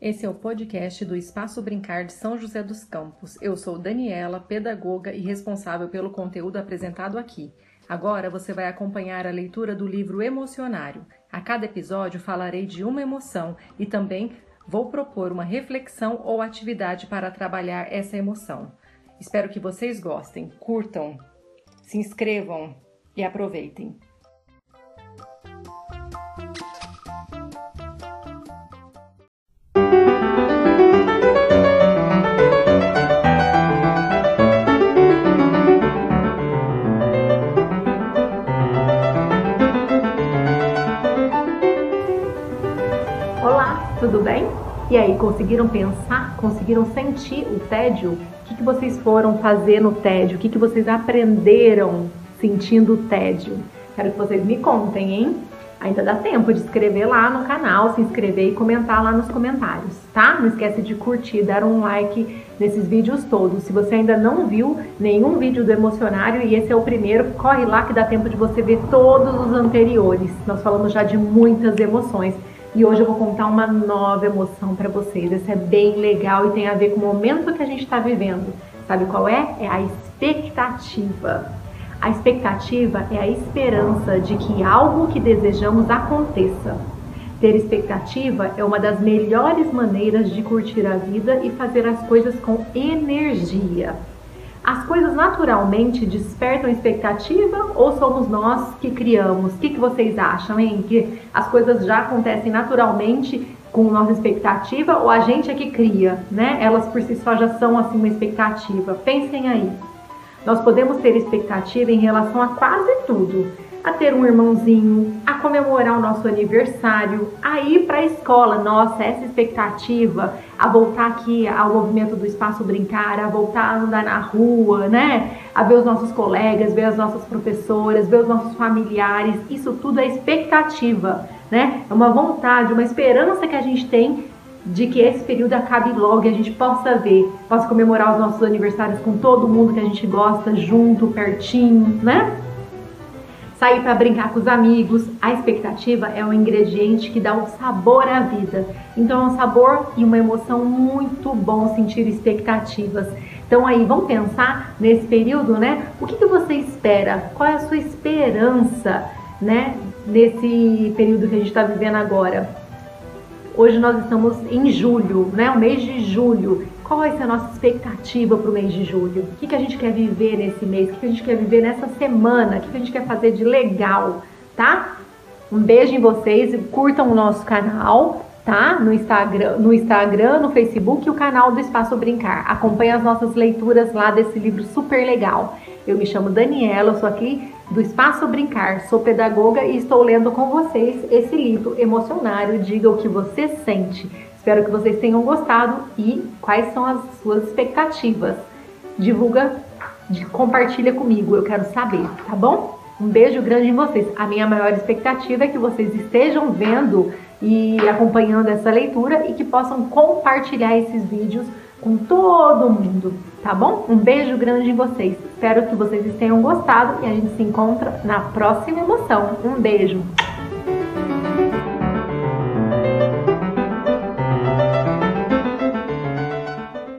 Esse é o podcast do Espaço Brincar de São José dos Campos. Eu sou Daniela, pedagoga e responsável pelo conteúdo apresentado aqui. Agora você vai acompanhar a leitura do livro Emocionário. A cada episódio falarei de uma emoção e também vou propor uma reflexão ou atividade para trabalhar essa emoção. Espero que vocês gostem, curtam, se inscrevam e aproveitem. tudo bem? E aí, conseguiram pensar? Conseguiram sentir o tédio? O que, que vocês foram fazer no tédio? O que, que vocês aprenderam sentindo tédio? Quero que vocês me contem, hein? Ainda dá tempo de escrever lá no canal, se inscrever e comentar lá nos comentários, tá? Não esquece de curtir, dar um like nesses vídeos todos. Se você ainda não viu nenhum vídeo do Emocionário e esse é o primeiro, corre lá que dá tempo de você ver todos os anteriores. Nós falamos já de muitas emoções. E hoje eu vou contar uma nova emoção para vocês. Essa é bem legal e tem a ver com o momento que a gente está vivendo. Sabe qual é? É a expectativa. A expectativa é a esperança de que algo que desejamos aconteça. Ter expectativa é uma das melhores maneiras de curtir a vida e fazer as coisas com energia. As coisas naturalmente despertam expectativa ou somos nós que criamos? O que, que vocês acham, hein? Que as coisas já acontecem naturalmente com nossa expectativa ou a gente é que cria, né? Elas por si só já são assim uma expectativa. Pensem aí. Nós podemos ter expectativa em relação a quase tudo a ter um irmãozinho, a comemorar o nosso aniversário, a ir para a escola. Nossa, essa expectativa, a voltar aqui ao movimento do espaço brincar, a voltar a andar na rua, né? A ver os nossos colegas, ver as nossas professoras, ver os nossos familiares. Isso tudo é expectativa, né? É uma vontade, uma esperança que a gente tem de que esse período acabe logo e a gente possa ver, possa comemorar os nossos aniversários com todo mundo que a gente gosta, junto, pertinho, né? sair para brincar com os amigos. A expectativa é um ingrediente que dá um sabor à vida. Então é um sabor e uma emoção muito bom sentir expectativas. Então aí, vamos pensar nesse período, né? O que, que você espera? Qual é a sua esperança, né? Nesse período que a gente está vivendo agora. Hoje nós estamos em julho, né? O mês de julho. Qual vai ser a nossa expectativa para o mês de julho? O que, que a gente quer viver nesse mês? O que, que a gente quer viver nessa semana? O que, que a gente quer fazer de legal, tá? Um beijo em vocês, curtam o nosso canal, tá? No Instagram, no Instagram, no Facebook e o canal do Espaço Brincar. Acompanhe as nossas leituras lá desse livro super legal. Eu me chamo Daniela, sou aqui do Espaço Brincar, sou pedagoga e estou lendo com vocês esse livro emocionário Diga o que você sente. Espero que vocês tenham gostado e quais são as suas expectativas. Divulga, compartilha comigo, eu quero saber, tá bom? Um beijo grande em vocês. A minha maior expectativa é que vocês estejam vendo e acompanhando essa leitura e que possam compartilhar esses vídeos com todo mundo, tá bom? Um beijo grande em vocês. Espero que vocês tenham gostado e a gente se encontra na próxima emoção. Um beijo!